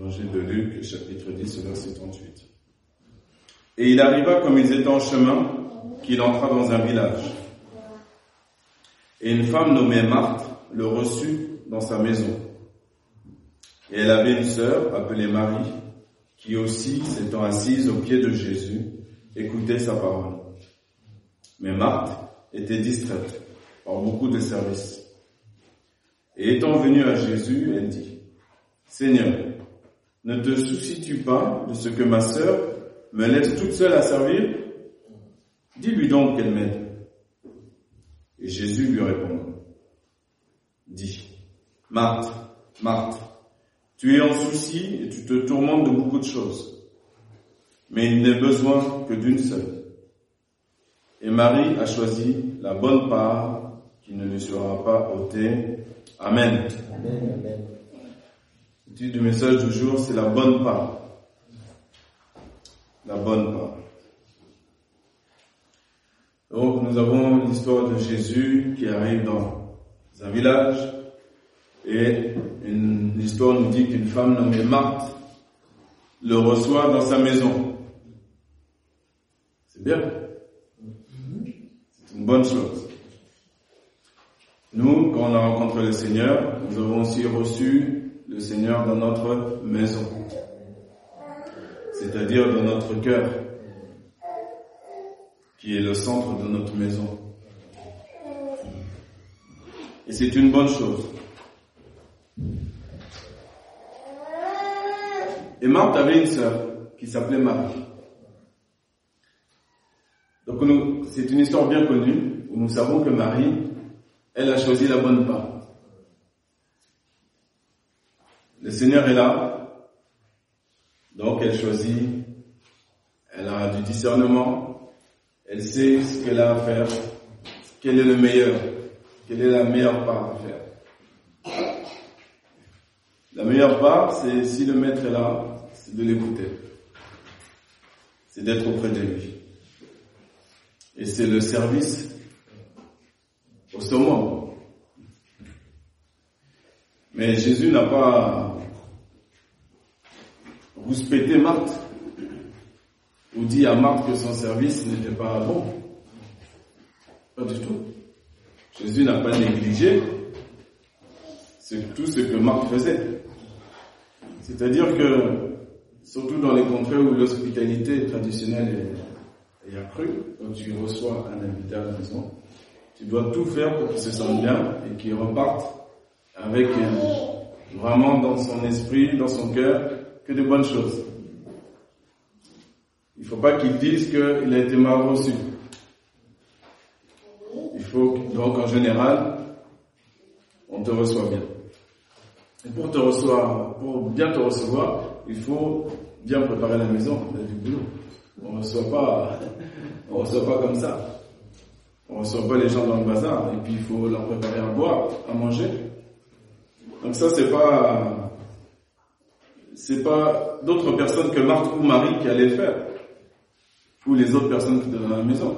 De Luc, chapitre 10, verset 38. Et il arriva comme ils étaient en chemin, qu'il entra dans un village. Et une femme nommée Marthe le reçut dans sa maison. Et elle avait une sœur appelée Marie, qui aussi, s'étant assise aux pieds de Jésus, écoutait sa parole. Mais Marthe était distraite par beaucoup de services. Et étant venue à Jésus, elle dit, Seigneur, ne te soucies-tu pas de ce que ma sœur me laisse toute seule à servir? Dis-lui donc qu'elle m'aide. Et Jésus lui répond, dit, Marthe, Marthe, tu es en souci et tu te tourmentes de beaucoup de choses, mais il n'est besoin que d'une seule. Et Marie a choisi la bonne part qui ne lui sera pas ôtée. Amen. Le titre du message du jour, c'est la bonne part. La bonne part. Donc nous avons l'histoire de Jésus qui arrive dans un village et une histoire nous dit qu'une femme nommée Marthe le reçoit dans sa maison. C'est bien. C'est une bonne chose. Nous, quand on a rencontré le Seigneur, nous avons aussi reçu le Seigneur dans notre maison, c'est-à-dire dans notre cœur qui est le centre de notre maison. Et c'est une bonne chose. Et Marthe avait une sœur qui s'appelait Marie. Donc c'est une histoire bien connue où nous savons que Marie, elle a choisi la bonne part. Le Seigneur est là, donc elle choisit, elle a du discernement, elle sait ce qu'elle a à faire, quel est le meilleur, quelle est la meilleure part à faire. La meilleure part, c'est si le maître est là, c'est de l'écouter. C'est d'être auprès de lui. Et c'est le service au summum. Mais Jésus n'a pas rouspété Marthe ou dit à Marthe que son service n'était pas bon. Pas du tout. Jésus n'a pas négligé tout ce que Marthe faisait. C'est-à-dire que, surtout dans les contrées où l'hospitalité traditionnelle est, accrue, quand tu reçois un invité à la maison, tu dois tout faire pour qu'il se sente bien et qu'il reparte avec vraiment dans son esprit, dans son cœur, de bonnes choses. Il ne faut pas qu'il dise qu'il a été mal reçu. Il faut, donc en général, on te reçoit bien. Et pour te recevoir, pour bien te recevoir, il faut bien préparer la maison, on ne reçoit pas, reçoit pas comme ça. On reçoit pas les gens dans le bazar, et puis il faut leur préparer à boire, à manger. Donc ça, c'est pas, c'est pas d'autres personnes que Marthe ou Marie qui allaient le faire ou les autres personnes qui étaient dans la maison.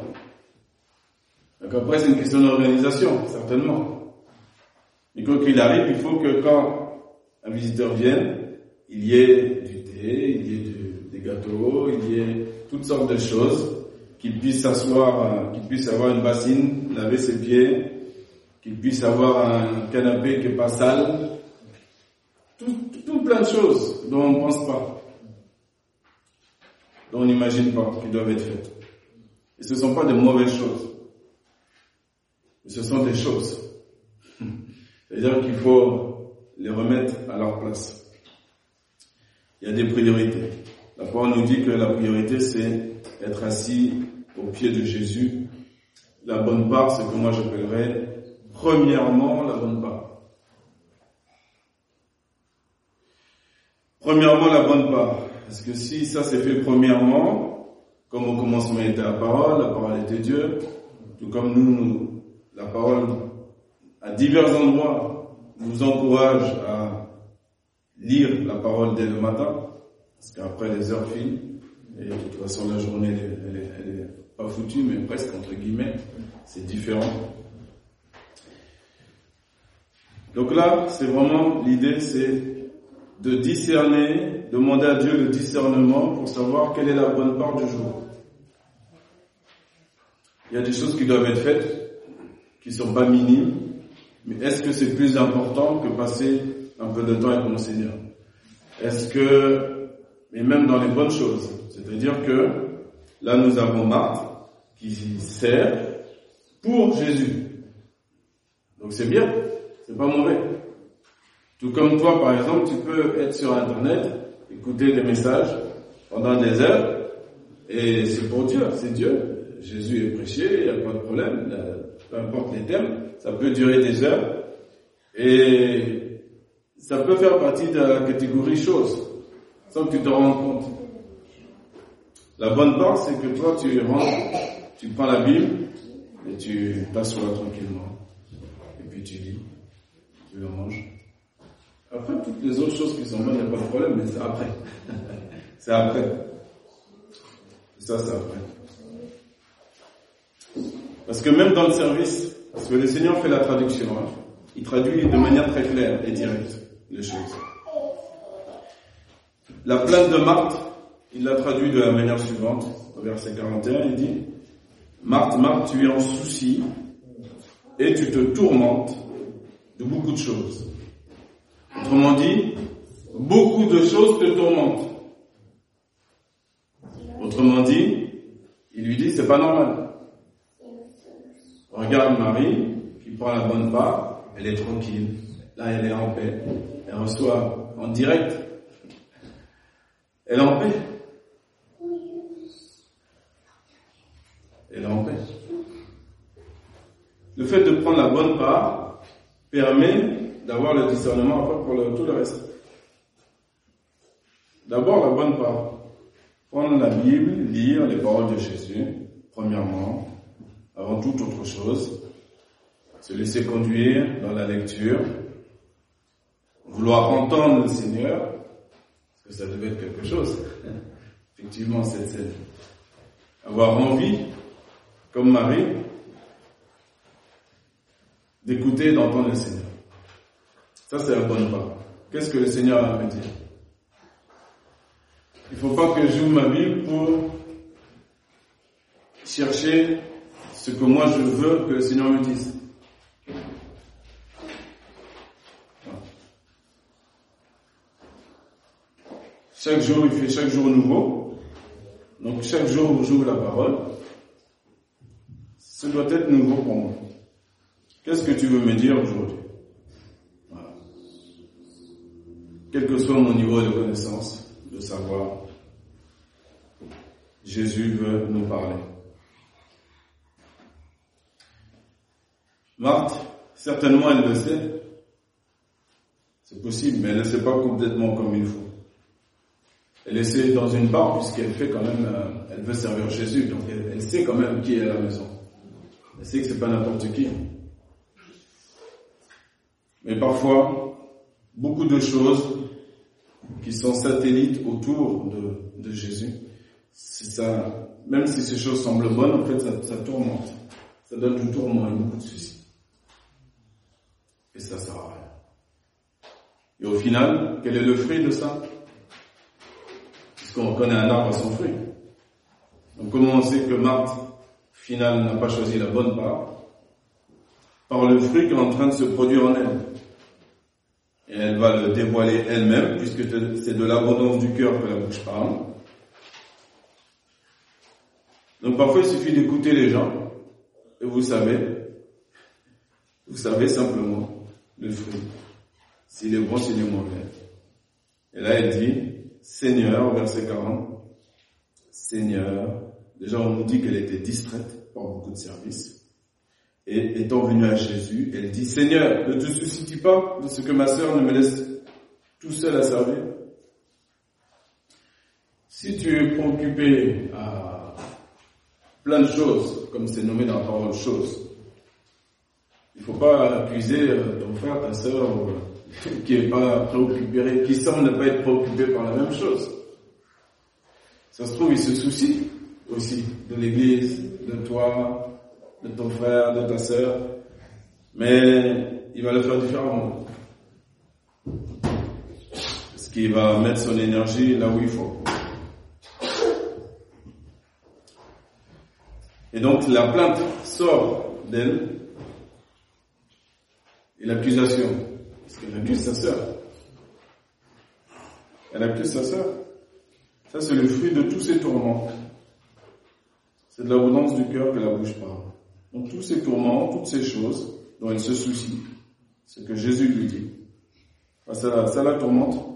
Donc après, c'est une question d'organisation, certainement. Mais quoi qu'il arrive, il faut que quand un visiteur vienne, il y ait du thé, il y ait des gâteaux, il y ait toutes sortes de choses, qu'il puisse s'asseoir, qu'il puisse avoir une bassine, laver ses pieds, qu'il puisse avoir un canapé qui n'est pas sale, tout, plein de choses dont on ne pense pas dont on n'imagine pas qui doivent être faites. Et ce ne sont pas de mauvaises choses. Ce sont des choses. C'est-à-dire qu'il faut les remettre à leur place. Il y a des priorités. La parole nous dit que la priorité, c'est être assis au pied de Jésus. La bonne part, c'est que moi j'appellerais premièrement la bonne part. Premièrement la bonne part. Parce que si ça s'est fait premièrement, comme au commencement était la parole, la parole était Dieu, tout comme nous, la parole, à divers endroits, nous encourage à lire la parole dès le matin, parce qu'après les heures filent, et de toute façon la journée, elle, est, pas foutue, mais presque entre guillemets, c'est différent. Donc là, c'est vraiment l'idée, c'est de discerner, demander à Dieu le discernement pour savoir quelle est la bonne part du jour. Il y a des choses qui doivent être faites, qui ne sont pas minimes, mais est-ce que c'est plus important que passer un peu de temps avec mon Seigneur? Est-ce que, et même dans les bonnes choses, c'est-à-dire que là nous avons Marthe qui sert pour Jésus. Donc c'est bien, c'est pas mauvais. Tout comme toi, par exemple, tu peux être sur Internet, écouter des messages pendant des heures, et c'est pour Dieu, c'est Dieu. Jésus est prêché, il n'y a pas de problème, peu importe les thèmes, ça peut durer des heures, et ça peut faire partie de la catégorie chose, sans que tu te rendes compte. La bonne part, c'est que toi, tu rentres, tu prends la Bible, et tu t'assois tranquillement, et puis tu lis, tu le manges. Après, toutes les autres choses qui sont bonnes, il n'y a pas de problème, mais c'est après. c'est après. Ça, c'est après. Parce que même dans le service, parce que le Seigneur fait la traduction, hein, il traduit de manière très claire et directe les choses. La plainte de Marthe, il l'a traduit de la manière suivante, au verset 41, il dit, Marthe, Marthe, tu es en souci et tu te tourmentes de beaucoup de choses. Autrement dit, beaucoup de choses te tourmentent. Autrement dit, il lui dit, c'est pas normal. Regarde Marie, qui prend la bonne part, elle est tranquille. Là, elle est en paix. Elle reçoit en direct. Elle est en paix. Elle est en paix. Le fait de prendre la bonne part permet d'avoir le discernement pour tout le reste. D'abord, la bonne part. Prendre la Bible, lire les paroles de Jésus, premièrement, avant toute autre chose. Se laisser conduire dans la lecture. Vouloir entendre le Seigneur, parce que ça devait être quelque chose. Effectivement, cette scène. Avoir envie, comme Marie, d'écouter d'entendre le Seigneur. Ça, c'est la bonne part. Qu'est-ce que le Seigneur a à me dire? Il ne faut pas que j'ouvre ma Bible pour chercher ce que moi je veux que le Seigneur me dise. Chaque jour, il fait chaque jour nouveau. Donc chaque jour où j'ouvre la parole, ce doit être nouveau pour moi. Qu'est-ce que tu veux me dire aujourd'hui? Quel que soit mon niveau de connaissance, de savoir, Jésus veut nous parler. Marthe, certainement elle le sait. C'est possible, mais elle ne sait pas complètement comme il faut. Elle essaie dans une part puisqu'elle fait quand même, euh, elle veut servir Jésus, donc elle, elle, sait quand même qui est à la maison. Elle sait que c'est pas n'importe qui. Mais parfois, beaucoup de choses qui sont satellites autour de, Jésus. Ça, même si ces choses semblent bonnes, en fait, ça, ça tourmente. Ça donne du tourment et beaucoup de soucis. Et ça sert à rien. Et au final, quel est le fruit de ça? Puisqu'on reconnaît un arbre à son fruit. Donc comment on sait que Marthe, final, n'a pas choisi la bonne part? Par le fruit qui est en train de se produire en elle et elle va le dévoiler elle-même, puisque c'est de l'abondance du cœur que la bouche parle. Donc parfois il suffit d'écouter les gens, et vous savez, vous savez simplement le fruit, s'il est bon, s'il est mauvais. Et là elle dit, Seigneur, verset 40, Seigneur, déjà on nous dit qu'elle était distraite par beaucoup de services. Et étant venue à Jésus, elle dit, Seigneur, ne te soucies-tu pas de ce que ma sœur ne me laisse tout seul à servir? Si tu es préoccupé à plein de choses, comme c'est nommé dans la parole choses, il ne faut pas accuser euh, ton frère, ta sœur, euh, qui est pas préoccupé, qui semble ne pas être préoccupé par la même chose. Ça se trouve, il se soucie aussi de l'église, de toi, de ton frère, de ta sœur, mais il va le faire différemment. qui va mettre son énergie là où il faut. Et donc la plainte sort d'elle et l'accusation, parce qu'elle accuse sa sœur. Elle accuse sa sœur. Ça, c'est le fruit de tous ces tourments. C'est de l'abondance du cœur que la bouche parle. Donc tous ces tourments, toutes ces choses dont elle se soucie, ce que Jésus lui dit. Ça ça la tourmente.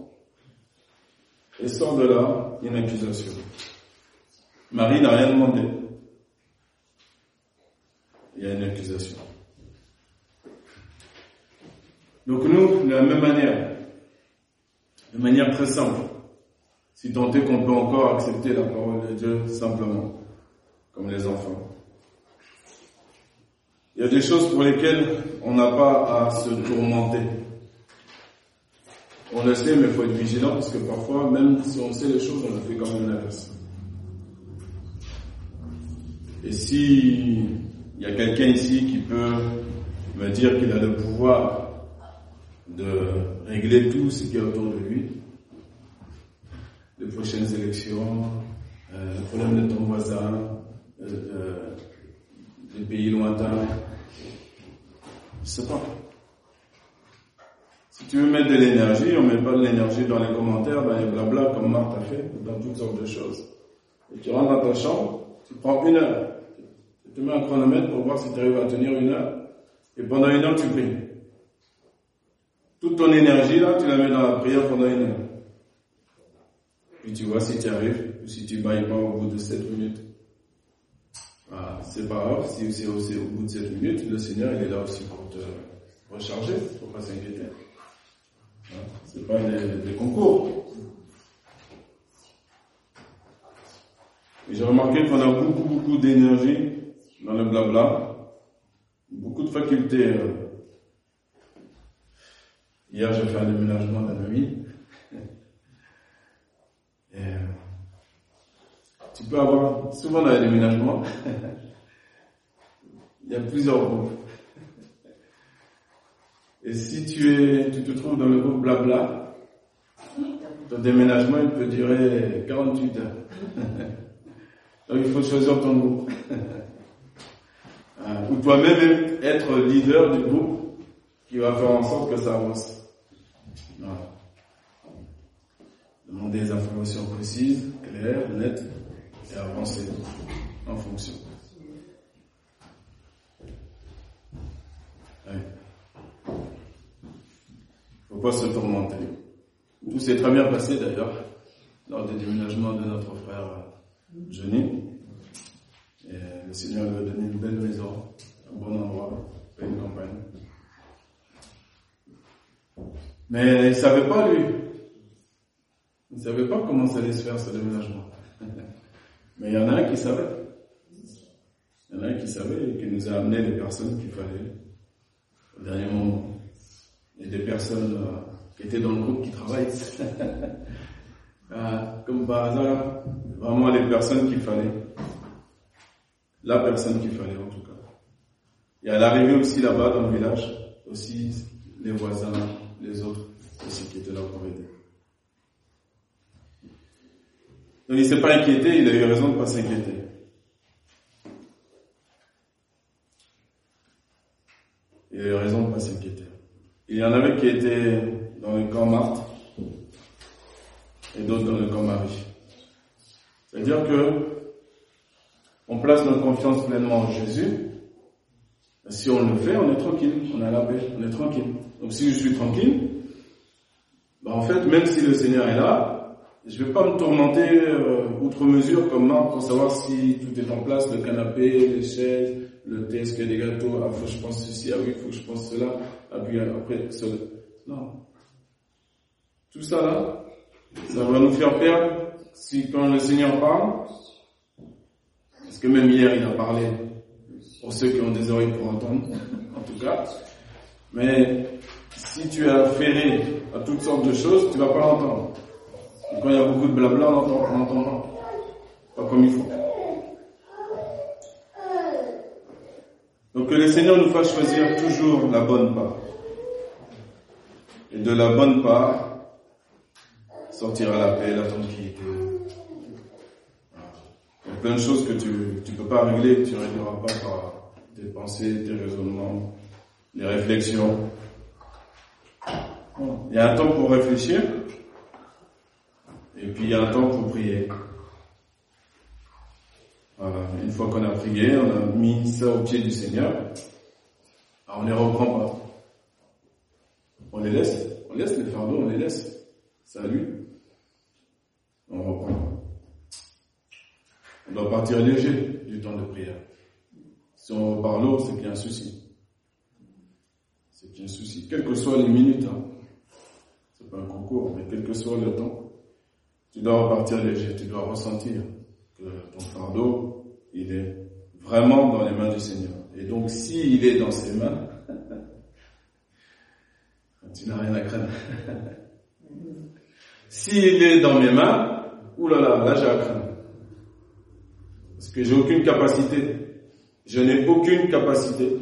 Et sort de là une accusation. Marie n'a rien demandé. Il y a une accusation. Donc nous, de la même manière, de manière très simple, si tant est qu'on peut encore accepter la parole de Dieu simplement, comme les enfants. Il y a des choses pour lesquelles on n'a pas à se tourmenter. On le sait, mais il faut être vigilant parce que parfois, même si on sait les choses, on le fait quand même l'inverse. Et si il y a quelqu'un ici qui peut me dire qu'il a le pouvoir de régler tout ce qui est autour de lui, les prochaines élections, euh, le problème de ton voisin, euh, euh, les pays lointains, je sais pas. Si tu veux mettre de l'énergie, on met pas de l'énergie dans les commentaires, dans les blabla comme Marthe a fait, dans toutes sortes de choses. Et tu rentres dans ta chambre, tu prends une heure. Tu mets un chronomètre pour voir si tu arrives à tenir une heure. Et pendant une heure, tu pries. Toute ton énergie, là, tu la mets dans la prière pendant une heure. Puis tu vois si tu arrives, ou si tu bailles pas au bout de 7 minutes. C'est pas grave, si c'est au bout de 7 minutes, le Seigneur, il est là aussi pour te recharger, faut pas s'inquiéter. Hein, c'est pas des, concours. Et j'ai remarqué qu'on a beaucoup, beaucoup d'énergie dans le blabla, beaucoup de facultés. Euh. Hier, j'ai fait un déménagement d'un ami. Euh, tu peux avoir, souvent dans les déménagements, il y a plusieurs groupes. Et si tu es, tu te trouves dans le groupe blabla, ton déménagement, il peut durer 48 heures. Donc il faut choisir ton groupe. Euh, ou toi-même être leader du groupe qui va faire en sorte que ça avance. Voilà. Demander des informations précises, claires, nettes, et avancer en fonction. Pas se tourmenter. Tout s'est très bien passé d'ailleurs lors des déménagements de notre frère Johnny. Et le Seigneur lui a donné une belle maison, un bon endroit, une campagne. Mais il ne savait pas lui. Il ne savait pas comment ça allait se faire ce déménagement. Mais il y en a un qui savait. Il y en a un qui savait et qui nous a amené les personnes qu'il fallait au dernier moment. Et des personnes euh, qui étaient dans le groupe qui travaillent. Ah, comme par hasard, vraiment les personnes qu'il fallait. La personne qu'il fallait en tout cas. Et à l'arrivée aussi là-bas dans le village, aussi les voisins, les autres aussi qui étaient là pour aider. Donc il s'est pas inquiété, il a eu raison de ne pas s'inquiéter. Il a eu raison de ne pas s'inquiéter. Il y en avait qui étaient dans le camp Marthe et d'autres dans le camp Marie. C'est-à-dire que on place notre confiance pleinement en Jésus. Si on le fait, on est tranquille, on a la paix, on est tranquille. Donc si je suis tranquille, bah en fait, même si le Seigneur est là, je ne vais pas me tourmenter euh, outre mesure comme Marc pour savoir si tout est en place, le canapé, les chaises, le y a des gâteaux, ah faut que je pense ceci, ah oui, faut que je pense cela, ah puis après, cela. Non. Tout ça là, ça va nous faire perdre si quand le Seigneur parle, parce que même hier il a parlé, pour ceux qui ont des oreilles pour entendre, en tout cas, mais si tu es affairé à toutes sortes de choses, tu vas pas l'entendre. Quand il y a beaucoup de blabla, on n'entend pas. Pas comme il faut. Donc que le Seigneur nous fasse choisir toujours la bonne part. Et de la bonne part, sortira la paix, la tranquillité. Il y a plein de choses que tu ne peux pas régler, tu ne régleras pas par tes pensées, tes raisonnements, les réflexions. Il y a un temps pour réfléchir, et puis il y a un temps pour prier. Une fois qu'on a prié, on a mis ça au pied du Seigneur, on ne les reprend pas. On les laisse, on laisse les fardeaux, on les laisse. Salut. On reprend. On doit partir léger du temps de prière. Si on repart lourd, c'est qu'il y a un souci. C'est qu'il y a un souci. Quelles que soient les minutes, hein. c'est pas un concours, mais quel que soit le temps, tu dois repartir léger, tu dois ressentir que ton fardeau, il est vraiment dans les mains du Seigneur. Et donc, s'il est dans ses mains, tu n'as rien à craindre. S'il est dans mes mains, oulala, là, là, j'ai à craindre. Parce que j'ai aucune capacité. Je n'ai aucune capacité.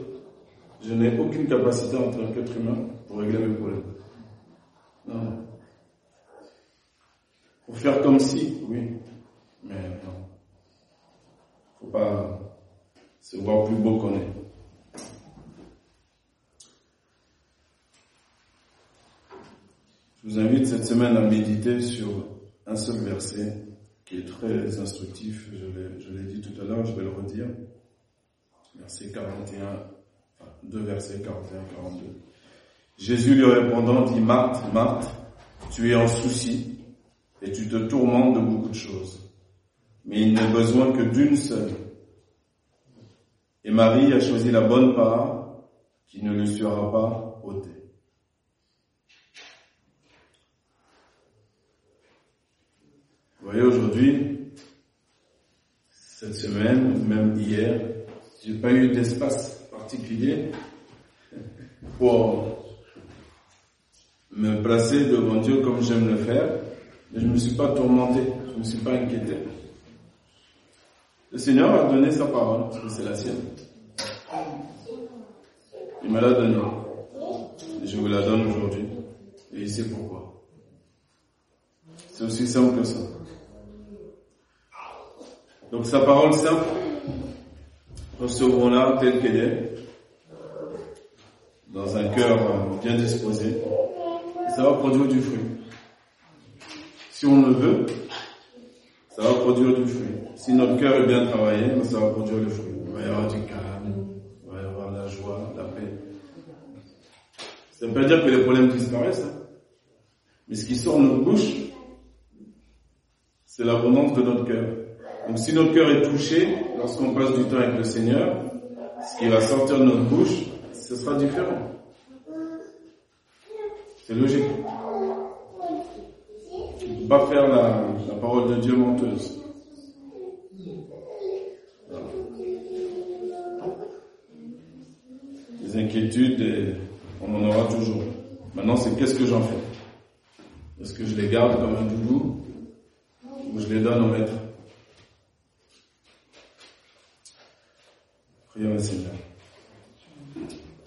Je n'ai aucune capacité en tant qu'être humain pour régler mes problèmes. Non. Pour faire comme si, oui. Faut pas se voir plus beau qu'on est. Je vous invite cette semaine à méditer sur un seul verset qui est très instructif. Je l'ai dit tout à l'heure, je vais le redire. Verset 41, enfin, deux versets 41-42. Jésus lui répondant dit, Marthe, Marthe, tu es en souci et tu te tourmentes de beaucoup de choses. Mais il n'est besoin que d'une seule. Et Marie a choisi la bonne part qui ne lui sera pas ôtée. Vous voyez, aujourd'hui, cette semaine, même hier, j'ai pas eu d'espace particulier pour me placer devant Dieu comme j'aime le faire, mais je ne me suis pas tourmenté, je ne me suis pas inquiété. Le Seigneur a donné sa parole, c'est la sienne. Il me l'a donnée. Et je vous la donne aujourd'hui. Et il sait pourquoi. C'est aussi simple que ça. Donc sa parole simple, recevons-la telle qu'elle est, dans un cœur bien disposé. Ça va produire du fruit. Si on le veut, ça va produire du fruit. Si notre cœur est bien travaillé, ça va produire le fruit. Il va y avoir du calme, il va y avoir la joie, la paix. Ça ne veut pas dire que les problèmes disparaissent. Hein. Mais ce qui sort de notre bouche, c'est l'abondance de notre cœur. Donc si notre cœur est touché, lorsqu'on passe du temps avec le Seigneur, ce qui va sortir de notre bouche, ce sera différent. C'est logique pas faire la, parole de Dieu menteuse. Les inquiétudes, on en aura toujours. Maintenant, c'est qu'est-ce que j'en fais? Est-ce que je les garde comme un doudou ou je les donne au maître? Prions le Seigneur.